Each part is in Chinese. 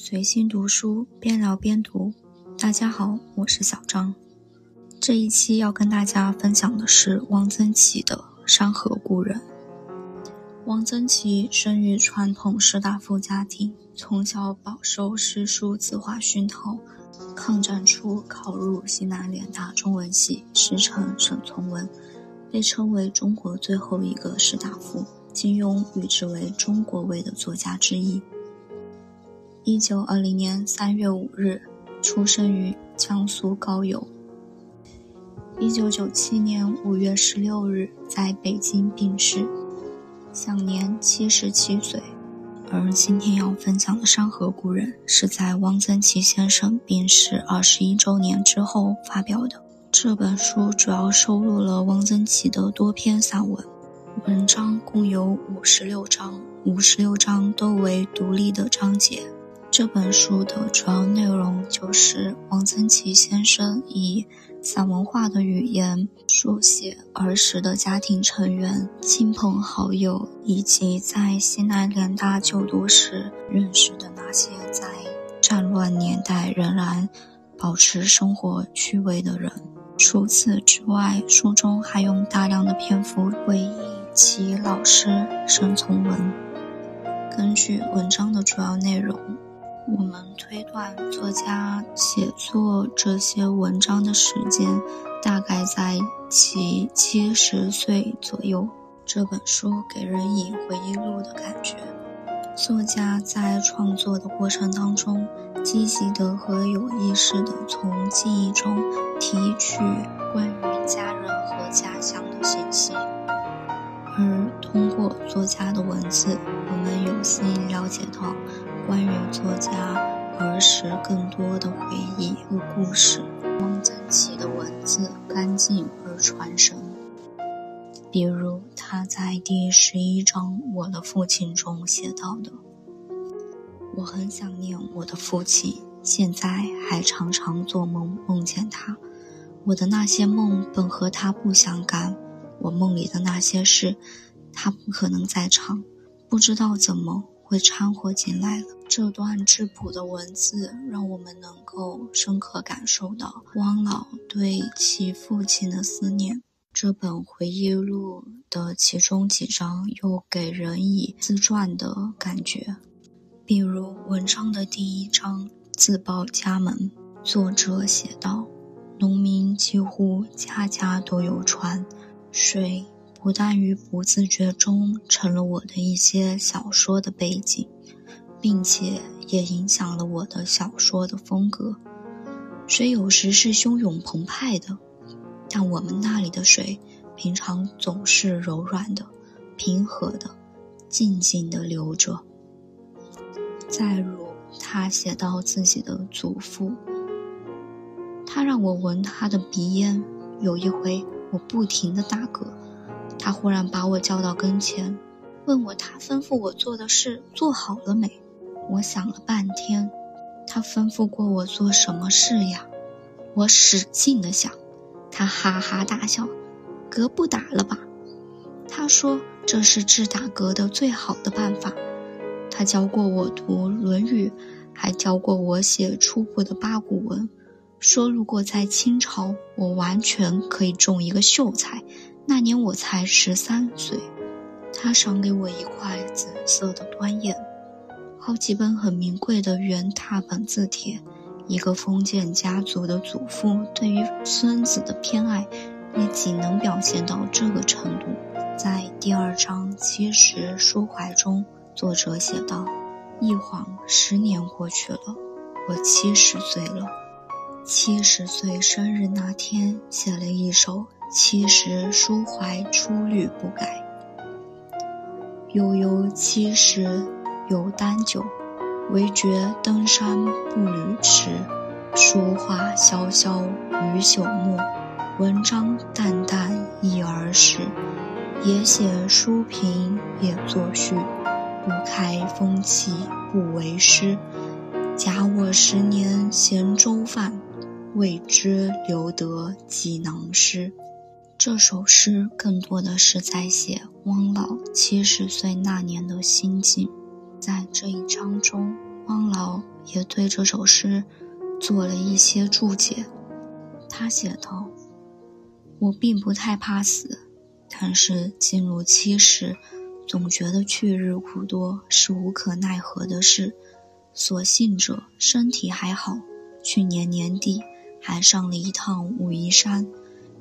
随心读书，边聊边读。大家好，我是小张。这一期要跟大家分享的是汪曾祺的《山河故人》。汪曾祺生于传统士大夫家庭，从小饱受诗书字画熏陶。抗战初考入西南联大中文系，师承沈从文，被称为中国最后一个士大夫。金庸誉之为中国味的作家之一。一九二零年三月五日，出生于江苏高邮。一九九七年五月十六日，在北京病逝，享年七十七岁。而今天要分享的《山河故人》，是在汪曾祺先生病逝二十一周年之后发表的。这本书主要收录了汪曾祺的多篇散文。文章共有五十六章，五十六章都为独立的章节。这本书的主要内容就是王曾祺先生以散文化的语言书写儿时的家庭成员、亲朋好友，以及在西南联大就读时认识的那些在战乱年代仍然保持生活趣味的人。除此之外，书中还用大量的篇幅回忆。其老师沈从文。根据文章的主要内容，我们推断作家写作这些文章的时间大概在其七十岁左右。这本书给人以回忆录的感觉。作家在创作的过程当中，积极的和有意识的从记忆中提取关于家人和家乡的信息。而通过作家的文字，我们有幸了解到关于作家儿时更多的回忆和故事。汪曾祺的文字干净而传神，比如他在第十一章《我的父亲》中写到的：“我很想念我的父亲，现在还常常做梦梦见他。我的那些梦本和他不相干。”我梦里的那些事，他不可能在场，不知道怎么会掺和进来了。这段质朴的文字，让我们能够深刻感受到汪老对其父亲的思念。这本回忆录的其中几章，又给人以自传的感觉。比如文章的第一章“自报家门”，作者写道：“农民几乎家家都有船。”水不但于不自觉中成了我的一些小说的背景，并且也影响了我的小说的风格。水有时是汹涌澎湃的，但我们那里的水平常总是柔软的、平和的、静静的流着。再如，他写到自己的祖父，他让我闻他的鼻烟，有一回。我不停地打嗝，他忽然把我叫到跟前，问我他吩咐我做的事做好了没。我想了半天，他吩咐过我做什么事呀？我使劲地想，他哈哈大笑，嗝不打了吧？他说这是治打嗝的最好的办法。他教过我读《论语》，还教过我写初步的八股文。说：“如果在清朝，我完全可以种一个秀才。那年我才十三岁。”他赏给我一块紫色的端砚，好几本很名贵的原拓本字帖。一个封建家族的祖父对于孙子的偏爱，也仅能表现到这个程度。在第二章《七十抒怀》中，作者写道：“一晃十年过去了，我七十岁了。”七十岁生日那天，写了一首《七十抒怀》，初律不改。悠悠七十有丹酒，唯觉登山步履迟。书画萧萧余朽木，文章淡淡忆儿时。也写书评也作序，不开风气不为师。假我十年闲粥饭。未知留得几囊诗。这首诗更多的是在写汪老七十岁那年的心境。在这一章中，汪老也对这首诗做了一些注解。他写道：“我并不太怕死，但是进入七十，总觉得去日苦多，是无可奈何的事。所幸者身体还好，去年年底还上了一趟武夷山。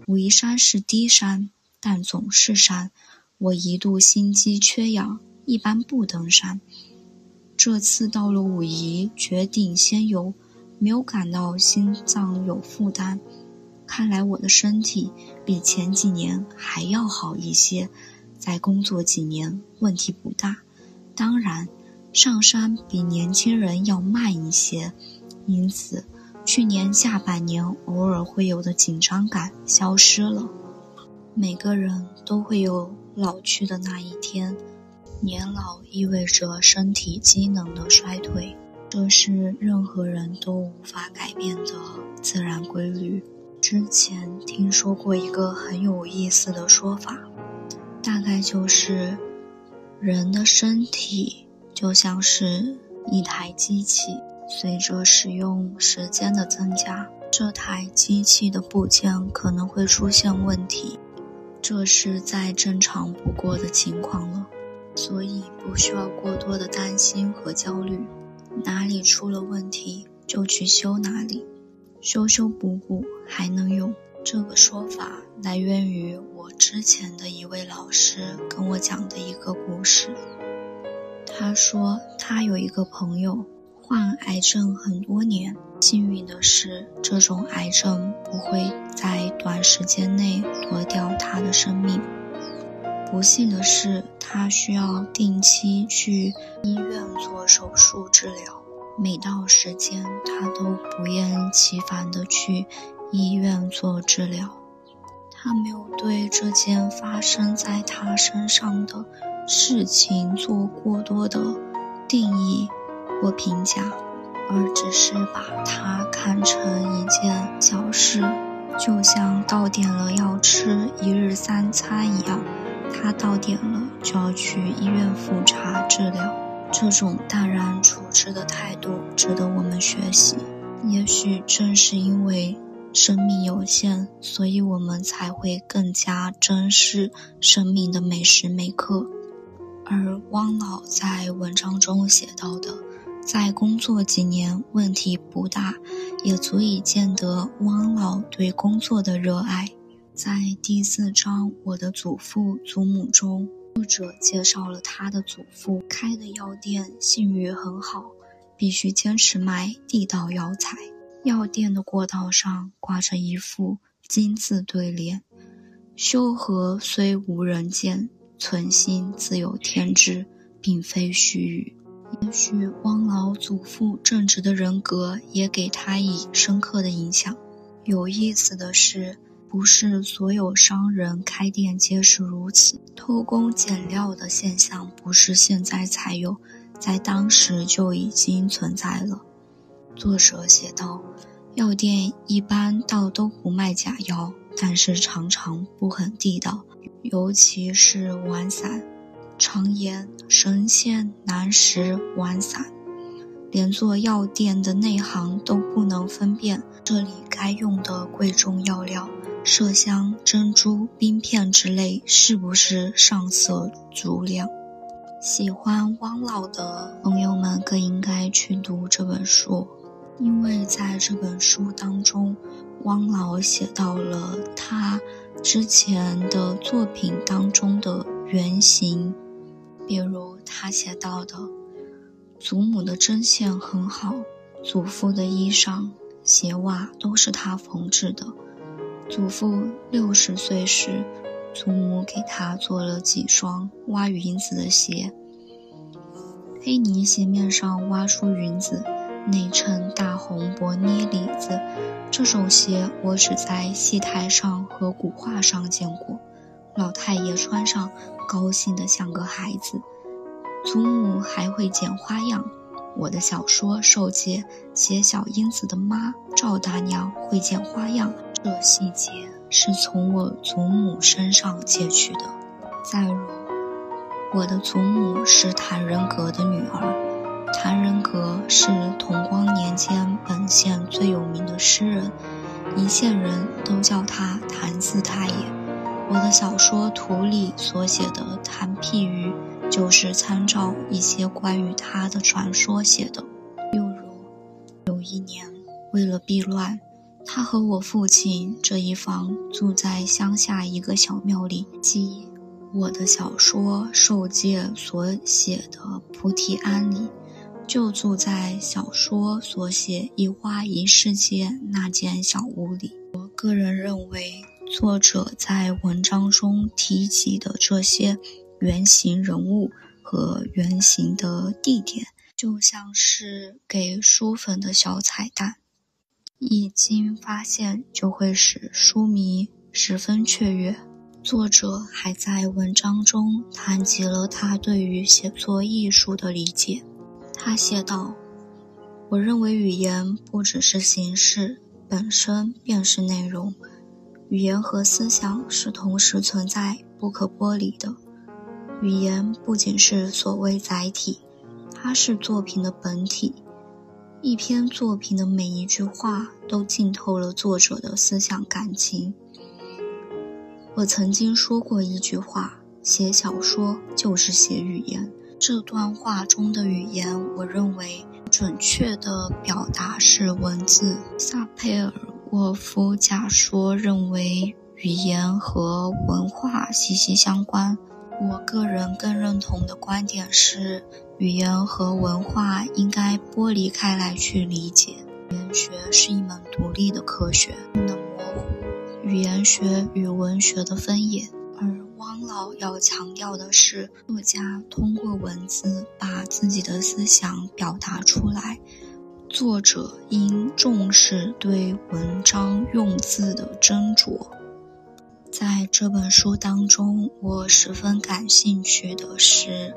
武夷山是低山，但总是山。我一度心肌缺氧，一般不登山。”这次到了武夷，决定先游，没有感到心脏有负担。看来我的身体比前几年还要好一些，再工作几年问题不大。当然，上山比年轻人要慢一些，因此去年下半年偶尔会有的紧张感消失了。每个人都会有老去的那一天。年老意味着身体机能的衰退，这是任何人都无法改变的自然规律。之前听说过一个很有意思的说法，大概就是人的身体就像是一台机器，随着使用时间的增加，这台机器的部件可能会出现问题，这是再正常不过的情况了。所以不需要过多的担心和焦虑，哪里出了问题就去修哪里，修修补补还能用。这个说法来源于我之前的一位老师跟我讲的一个故事。他说他有一个朋友患癌症很多年，幸运的是这种癌症不会在短时间内夺掉他的生命。不幸的是，他需要定期去医院做手术治疗。每到时间，他都不厌其烦地去医院做治疗。他没有对这件发生在他身上的事情做过多的定义或评价，而只是把它看成一件小事，就像到点了要吃一日三餐一样。他到点了就要去医院复查治疗，这种淡然处之的态度值得我们学习。也许正是因为生命有限，所以我们才会更加珍视生命的每时每刻。而汪老在文章中写到的，在工作几年问题不大，也足以见得汪老对工作的热爱。在第四章《我的祖父祖母》中，作者介绍了他的祖父开的药店信誉很好，必须坚持卖地道药材。药店的过道上挂着一副金字对联：“修和虽无人见，存心自有天知，并非虚语。”也许汪老祖父正直的人格也给他以深刻的影响。有意思的是。不是所有商人开店皆是如此，偷工减料的现象不是现在才有，在当时就已经存在了。作者写道：“药店一般倒都不卖假药，但是常常不很地道，尤其是丸散。常言神仙难食丸散，连做药店的内行都不能分辨这里该用的贵重药料。”麝香、珍珠、冰片之类，是不是上色足量？喜欢汪老的朋友们更应该去读这本书，因为在这本书当中，汪老写到了他之前的作品当中的原型，比如他写到的：祖母的针线很好，祖父的衣裳、鞋袜都是他缝制的。祖父六十岁时，祖母给他做了几双挖云子的鞋。黑泥鞋面上挖出云子，内衬大红薄呢里子。这种鞋我只在戏台上和古画上见过。老太爷穿上，高兴得像个孩子。祖母还会剪花样。我的小说受戒写小英子的妈赵大娘会剪花样。这细节是从我祖母身上借取的。再如，我的祖母是谭仁格的女儿，谭仁格是同光年间本县最有名的诗人，一县人都叫他谭四太爷。我的小说《图》里所写的谭譬喻，就是参照一些关于他的传说写的。又如，有一年，为了避乱，他和我父亲这一房住在乡下一个小庙里，即我的小说《受戒》所写的菩提庵里，就住在小说所写一花一世界那间小屋里。我个人认为。作者在文章中提及的这些原型人物和原型的地点，就像是给书粉的小彩蛋，一经发现就会使书迷十分雀跃。作者还在文章中谈及了他对于写作艺术的理解。他写道：“我认为语言不只是形式，本身便是内容。”语言和思想是同时存在、不可剥离的。语言不仅是所谓载体，它是作品的本体。一篇作品的每一句话都浸透了作者的思想感情。我曾经说过一句话：写小说就是写语言。这段话中的语言，我认为准确的表达是文字。萨佩尔。沃夫假说认为语言和文化息息相关。我个人更认同的观点是，语言和文化应该剥离开来去理解。语言学是一门独立的科学，不能模糊语言学与文学的分野。而汪老要强调的是，作家通过文字把自己的思想表达出来。作者应重视对文章用字的斟酌。在这本书当中，我十分感兴趣的是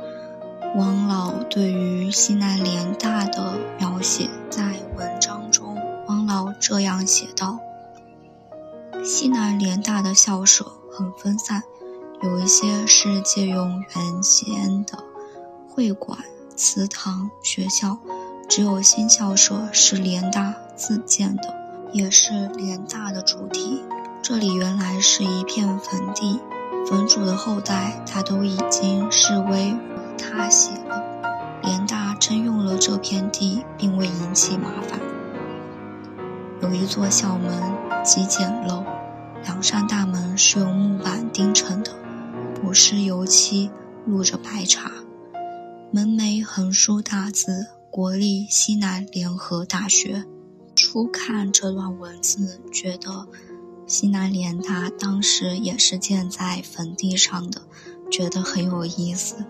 王老对于西南联大的描写。在文章中，王老这样写道：“西南联大的校舍很分散，有一些是借用原先的会馆、祠堂、学校。”只有新校舍是联大自建的，也是联大的主题。这里原来是一片坟地，坟主的后代他都已经视为塌陷了。联大征用了这片地，并未引起麻烦。有一座校门极简陋，两扇大门是用木板钉成的，不施油漆，露着白茶。门楣横书大字。国立西南联合大学。初看这段文字，觉得西南联大当时也是建在坟地上的，觉得很有意思。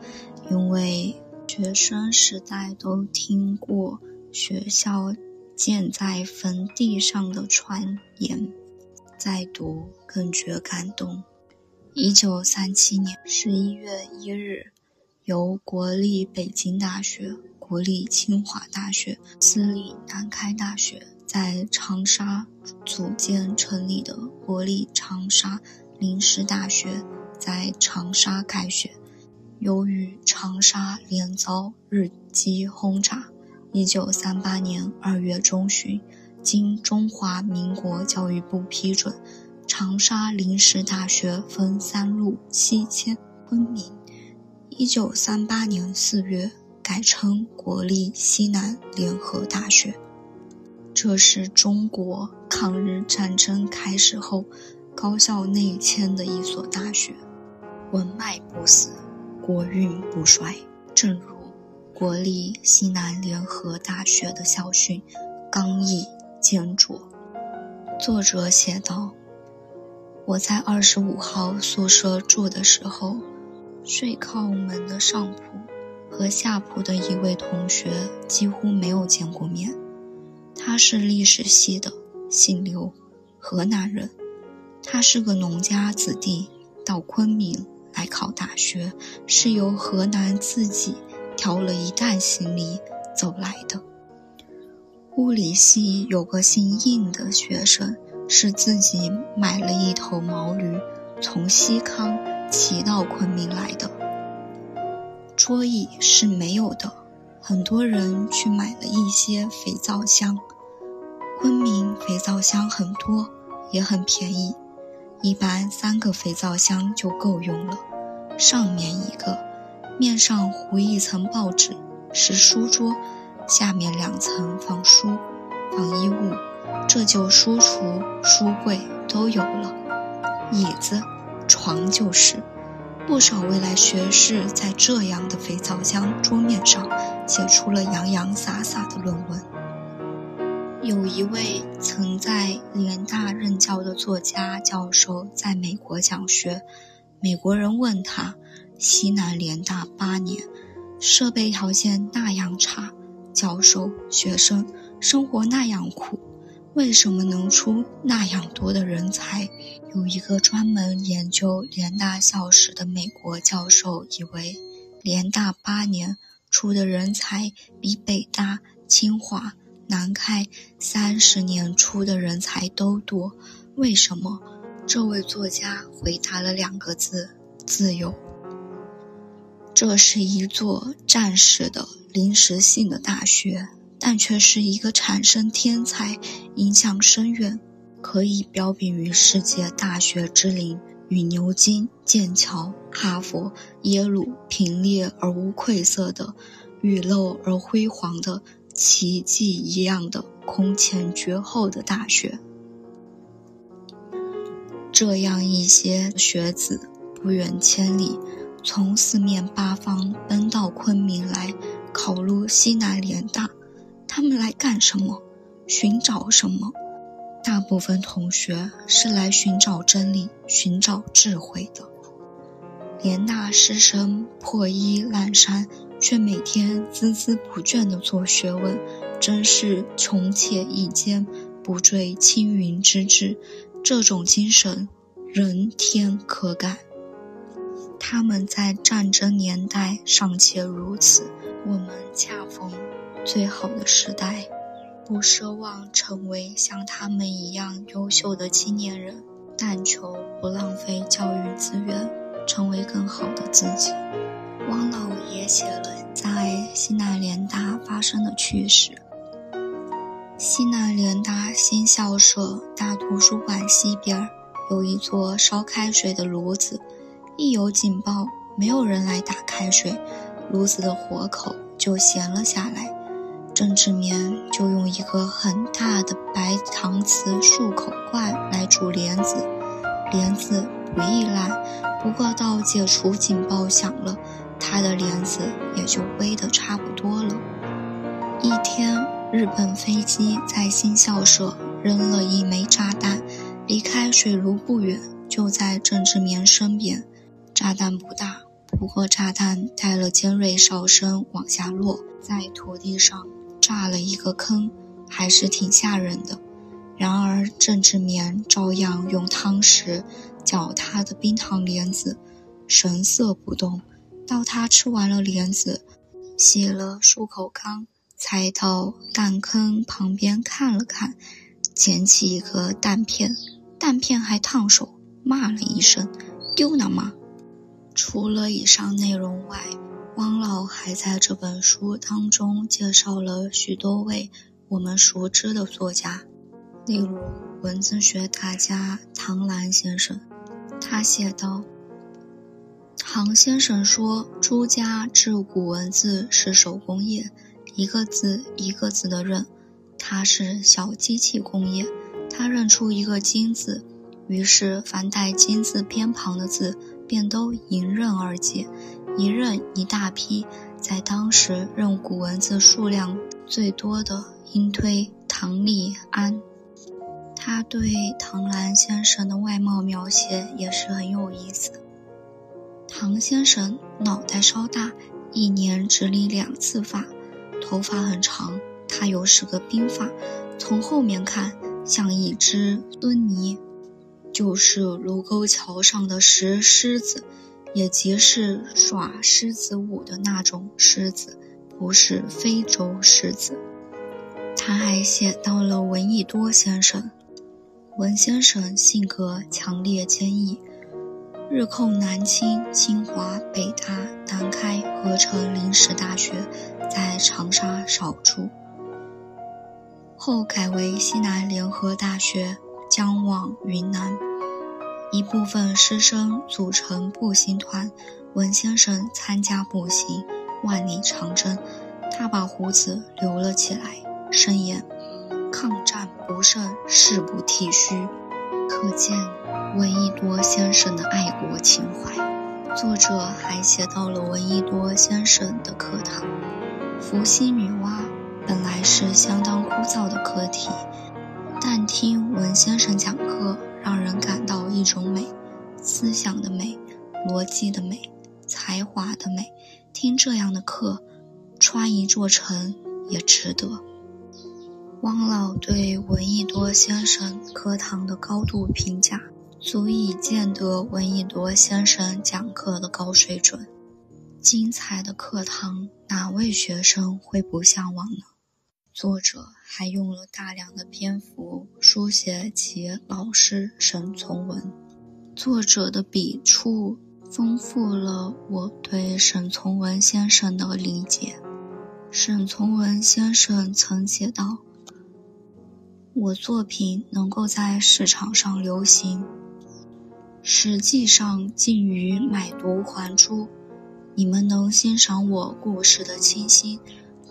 因为学生时代都听过学校建在坟地上的传言，再读更觉感动。一九三七年十一月一日，由国立北京大学。国立清华大学、私立南开大学在长沙组建成立的国立长沙临时大学在长沙开学。由于长沙连遭日机轰炸，1938年2月中旬，经中华民国教育部批准，长沙临时大学分三路西迁昆明。1938年4月。改称国立西南联合大学，这是中国抗日战争开始后高校内迁的一所大学。文脉不死，国运不衰。正如国立西南联合大学的校训，刚毅坚卓。作者写道：“我在二十五号宿舍住的时候，睡靠门的上铺。”和下铺的一位同学几乎没有见过面，他是历史系的，姓刘，河南人。他是个农家子弟，到昆明来考大学，是由河南自己挑了一担行李走来的。物理系有个姓应的学生，是自己买了一头毛驴，从西康骑到昆明来的。桌椅是没有的，很多人去买了一些肥皂箱。昆明肥皂箱很多，也很便宜，一般三个肥皂箱就够用了。上面一个，面上糊一层报纸，是书桌；下面两层放书、放衣物，这就书橱、书柜都有了。椅子、床就是。不少未来学士在这样的肥皂箱桌面上写出了洋洋洒洒的论文。有一位曾在联大任教的作家教授在美国讲学，美国人问他：西南联大八年，设备条件那样差，教授、学生生活那样苦，为什么能出那样多的人才？有一个专门研究联大校史的美国教授以为，联大八年出的人才比北大、清华。南开三十年出的人才都多，为什么？这位作家回答了两个字：自由。这是一座战时的临时性的大学，但却是一个产生天才、影响深远、可以标炳于世界大学之林，与牛津、剑桥、哈佛、耶鲁平列而无愧色的，雨漏而辉煌的。奇迹一样的空前绝后的大学，这样一些学子不远千里，从四面八方奔到昆明来考入西南联大，他们来干什么？寻找什么？大部分同学是来寻找真理、寻找智慧的。联大师生破衣烂衫。却每天孜孜不倦地做学问，真是穷且益坚，不坠青云之志。这种精神，人天可感。他们在战争年代尚且如此，我们恰逢最好的时代，不奢望成为像他们一样优秀的青年人，但求不浪费教育资源，成为更好的自己。汪老也写了在西南联大发生的趣事。西南联大新校舍大图书馆西边有一座烧开水的炉子，一有警报，没有人来打开水，炉子的火口就闲了下来。郑志绵就用一个很大的白搪瓷漱口罐来煮莲子，莲子不易烂，不过到解除警报响了。他的帘子也就微得差不多了。一天，日本飞机在新校舍扔了一枚炸弹，离开水炉不远，就在郑志棉身边。炸弹不大，不过炸弹带了尖锐哨声往下落，在土地上炸了一个坑，还是挺吓人的。然而郑志棉照样用汤匙搅他的冰糖莲子，神色不动。到他吃完了莲子，洗了漱口缸，才到弹坑旁边看了看，捡起一个弹片，弹片还烫手，骂了一声：“丢呢吗！”除了以上内容外，汪老还在这本书当中介绍了许多位我们熟知的作家，例如文字学大家唐兰先生。他写道。唐先生说：“朱家制古文字是手工业，一个字一个字的认。他是小机器工业，他认出一个金字，于是凡带金字边旁的字便都迎刃而解，一认一大批。在当时认古文字数量最多的，应推唐立安。他对唐兰先生的外貌描写也是很有意思。”唐先生脑袋稍大，一年只理两次发，头发很长。他有是个鬓发，从后面看像一只孙尼，就是卢沟桥上的石狮子，也即是耍狮子舞的那种狮子，不是非洲狮子。他还写到了闻一多先生，闻先生性格强烈坚毅。日寇南侵、清华、北大、南开合成临时大学，在长沙少住。后改为西南联合大学，将往云南。一部分师生组成步行团，文先生参加步行万里长征，他把胡子留了起来，声言：“抗战不胜，誓不剃须。”可见闻一多先生的爱国情怀。作者还写到了闻一多先生的课堂。伏羲女娲本来是相当枯燥的课题，但听文先生讲课，让人感到一种美，思想的美，逻辑的美，才华的美。听这样的课，穿一座城也值得。汪老对闻一多先生课堂的高度评价，足以见得闻一多先生讲课的高水准。精彩的课堂，哪位学生会不向往呢？作者还用了大量的篇幅书写其老师沈从文。作者的笔触丰富了我对沈从文先生的理解。沈从文先生曾写道。我作品能够在市场上流行，实际上近于买椟还珠。你们能欣赏我故事的清新，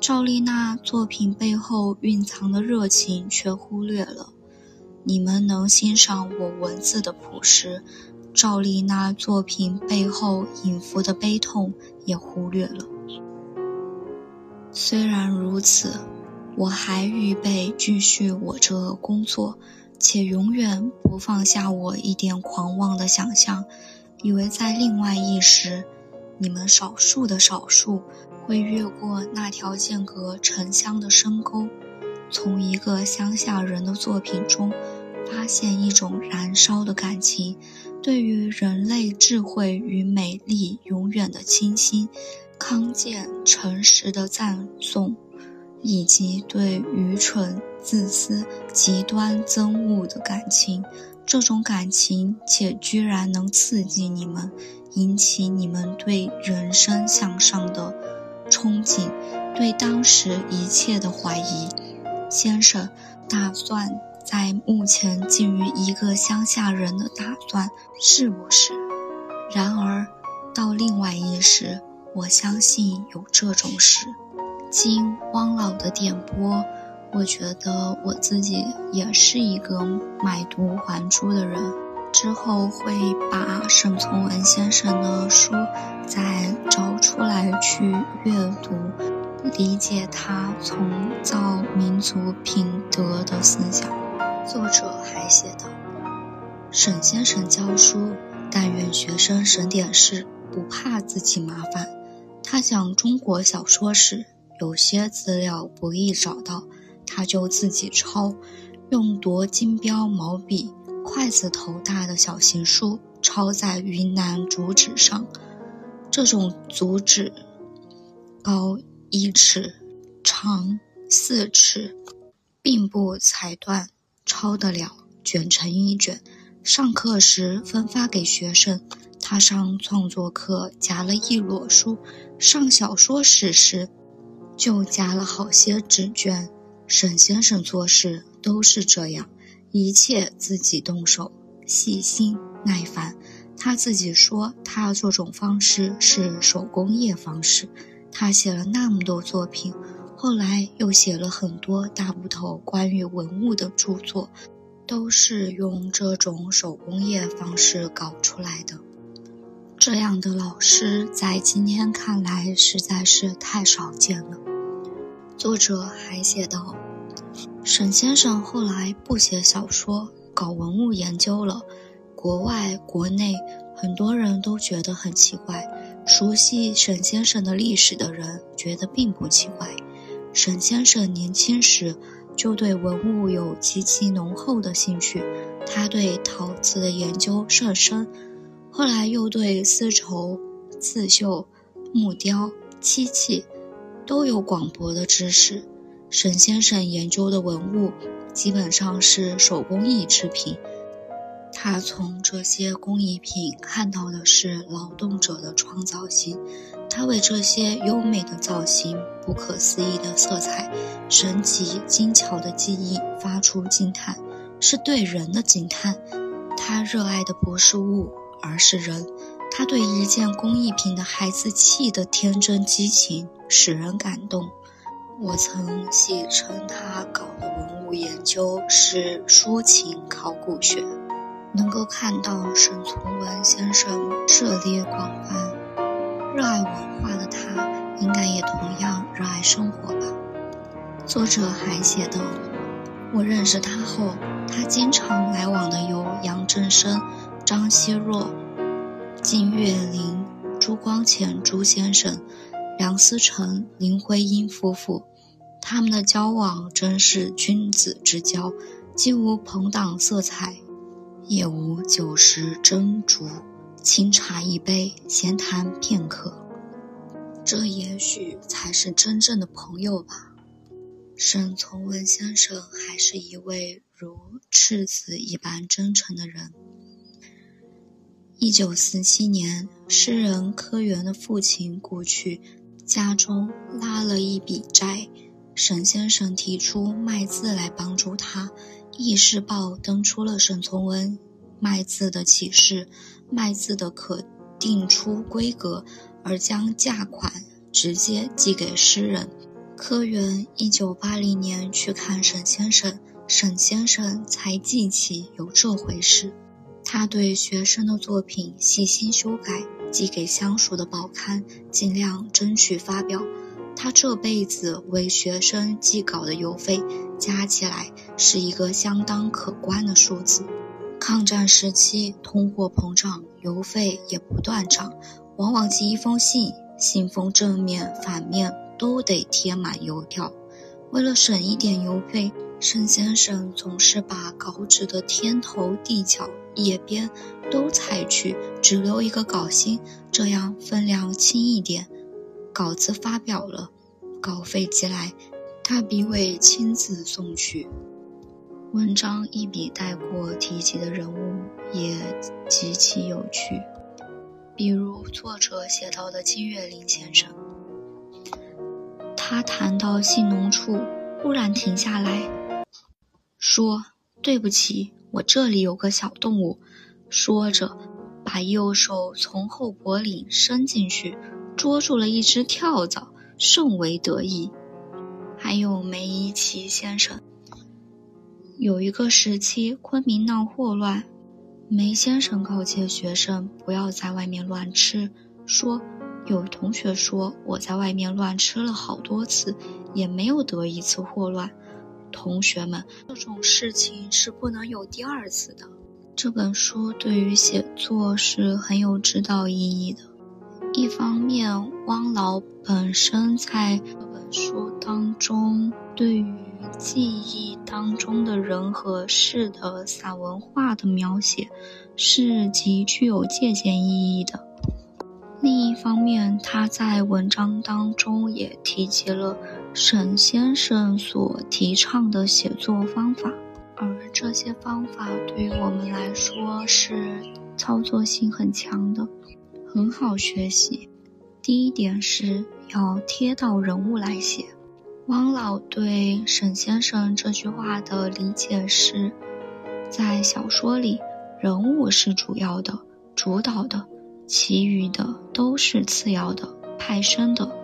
赵丽娜作品背后蕴藏的热情却忽略了；你们能欣赏我文字的朴实，赵丽娜作品背后隐伏的悲痛也忽略了。虽然如此。我还预备继续我这工作，且永远不放下我一点狂妄的想象，以为在另外一时，你们少数的少数会越过那条间隔城乡的深沟，从一个乡下人的作品中发现一种燃烧的感情，对于人类智慧与美丽永远的倾心，康健诚实的赞颂。以及对愚蠢、自私、极端憎恶的感情，这种感情且居然能刺激你们，引起你们对人生向上的憧憬，对当时一切的怀疑。先生打算在目前近于一个乡下人的打算，是不是？然而，到另外一时，我相信有这种事。经汪老的点拨，我觉得我自己也是一个买椟还珠的人。之后会把沈从文先生的书再找出来去阅读，理解他从造民族品德的思想。作者还写道：“沈先生教书，但愿学生省点事，不怕自己麻烦。他讲中国小说时。”有些资料不易找到，他就自己抄，用夺金标毛笔，筷子头大的小行书抄在云南竹纸上。这种竹纸高一尺，长四尺，并不裁断，抄得了，卷成一卷。上课时分发给学生。他上创作课夹了一摞书，上小说史时。就加了好些纸卷。沈先生做事都是这样，一切自己动手，细心耐烦。他自己说，他这种方式是手工业方式。他写了那么多作品，后来又写了很多大部头关于文物的著作，都是用这种手工业方式搞出来的。这样的老师在今天看来实在是太少见了。作者还写道：“沈先生后来不写小说，搞文物研究了。国外、国内很多人都觉得很奇怪。熟悉沈先生的历史的人觉得并不奇怪。沈先生年轻时就对文物有极其浓厚的兴趣，他对陶瓷的研究甚深，后来又对丝绸、刺绣、木雕、漆器。”都有广博的知识。沈先生研究的文物基本上是手工艺制品，他从这些工艺品看到的是劳动者的创造性，他为这些优美的造型、不可思议的色彩、神奇精巧的技艺发出惊叹，是对人的惊叹。他热爱的不是物，而是人。他对一件工艺品的孩子气的天真激情使人感动。我曾戏称他搞的文物研究是抒情考古学。能够看到沈从文先生涉猎广泛、热爱文化的他，应该也同样热爱生活吧。作者还写道：“我认识他后，他经常来往的有杨振声、张奚若、金岳霖、朱光潜朱先生、梁思成、林徽因夫妇。他们的交往真是君子之交，既无朋党色彩。”也无酒食斟酌，清茶一杯，闲谈片刻，这也许才是真正的朋友吧。沈从文先生还是一位如赤子一般真诚的人。一九四七年，诗人柯源的父亲故去，家中拉了一笔债，沈先生提出卖字来帮助他。《易世报》登出了沈从文卖字的启示，卖字的可定出规格，而将价款直接寄给诗人。科员一九八零年去看沈先生，沈先生才记起有这回事。他对学生的作品细心修改，寄给相熟的报刊，尽量争取发表。他这辈子为学生寄稿的邮费加起来是一个相当可观的数字。抗战时期，通货膨胀，邮费也不断涨，往往寄一封信，信封正面、反面都得贴满邮票。为了省一点邮费，沈先生总是把稿纸的天头、地角、页边都裁去，只留一个稿心，这样分量轻一点。稿子发表了，稿费寄来，他必会亲自送去。文章一笔带过提及的人物也极其有趣，比如作者写到的金岳霖先生，他谈到信浓处，忽然停下来说：“对不起，我这里有个小动物。”说着，把右手从后脖领伸进去。捉住了一只跳蚤，甚为得意。还有梅贻琦先生，有一个时期昆明闹霍乱，梅先生告诫学生不要在外面乱吃，说有同学说我在外面乱吃了好多次，也没有得一次霍乱。同学们，这种事情是不能有第二次的。这本书对于写作是很有指导意义的。一方面，汪老本身在这本书当中对于记忆当中的人和事的散文化的描写是极具有借鉴意义的。另一方面，他在文章当中也提及了沈先生所提倡的写作方法，而这些方法对于我们来说是操作性很强的。很好学习。第一点是要贴到人物来写。汪老对沈先生这句话的理解是，在小说里，人物是主要的、主导的，其余的都是次要的、派生的。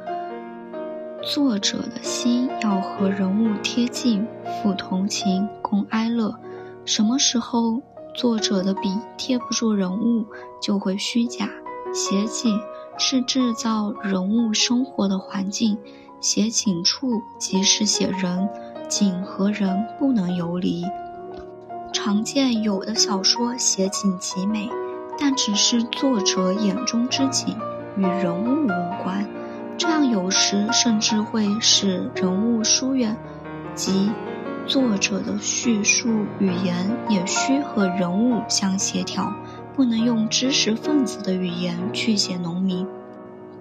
作者的心要和人物贴近，复同情，共哀乐。什么时候作者的笔贴不住人物，就会虚假。写景是制造人物生活的环境，写景处即是写人，景和人不能游离。常见有的小说写景极美，但只是作者眼中之景，与人物无关，这样有时甚至会使人物疏远，即作者的叙述语言也需和人物相协调。不能用知识分子的语言去写农民。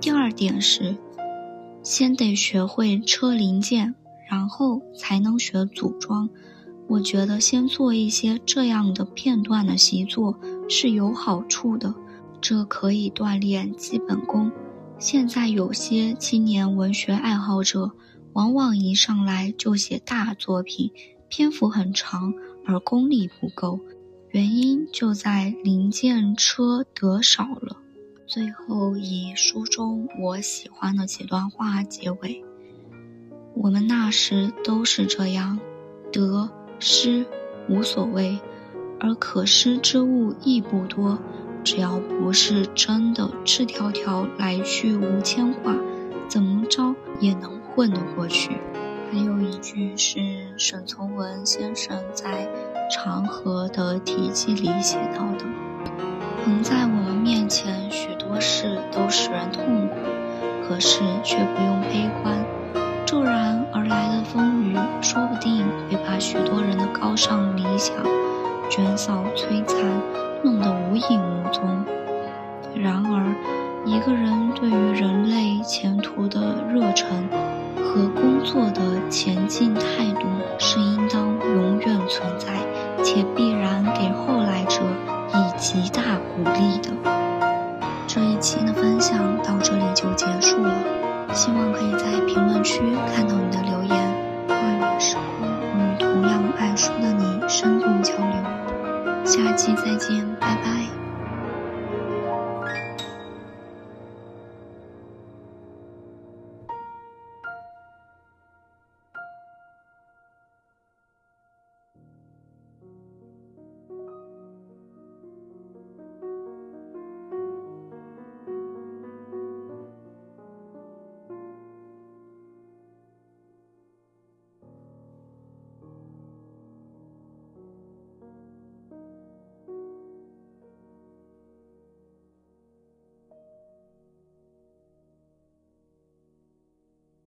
第二点是，先得学会车零件，然后才能学组装。我觉得先做一些这样的片段的习作是有好处的，这可以锻炼基本功。现在有些青年文学爱好者，往往一上来就写大作品，篇幅很长，而功力不够，原因就在零件车得少了。最后以书中我喜欢的几段话结尾：我们那时都是这样，得。失无所谓，而可失之物亦不多。只要不是真的赤条条来去无牵挂，怎么着也能混得过去。还有一句是沈从文先生在《长河的题记》里写到的：“横在我们面前许多事都使人痛苦，可是却不用悲观。骤然而来的风雨，说不定会把许多人的高尚理想卷扫摧残，弄得无影无踪。然而，一个人对于人类前途的热忱和工作的前进态度，是应当永远存在，且必然给后来者以极大鼓励的。这一期的分享到这里就结束了，希望可以在评论区看到你的留言。跨越时空，与同样爱书的你深度交流。下期再见。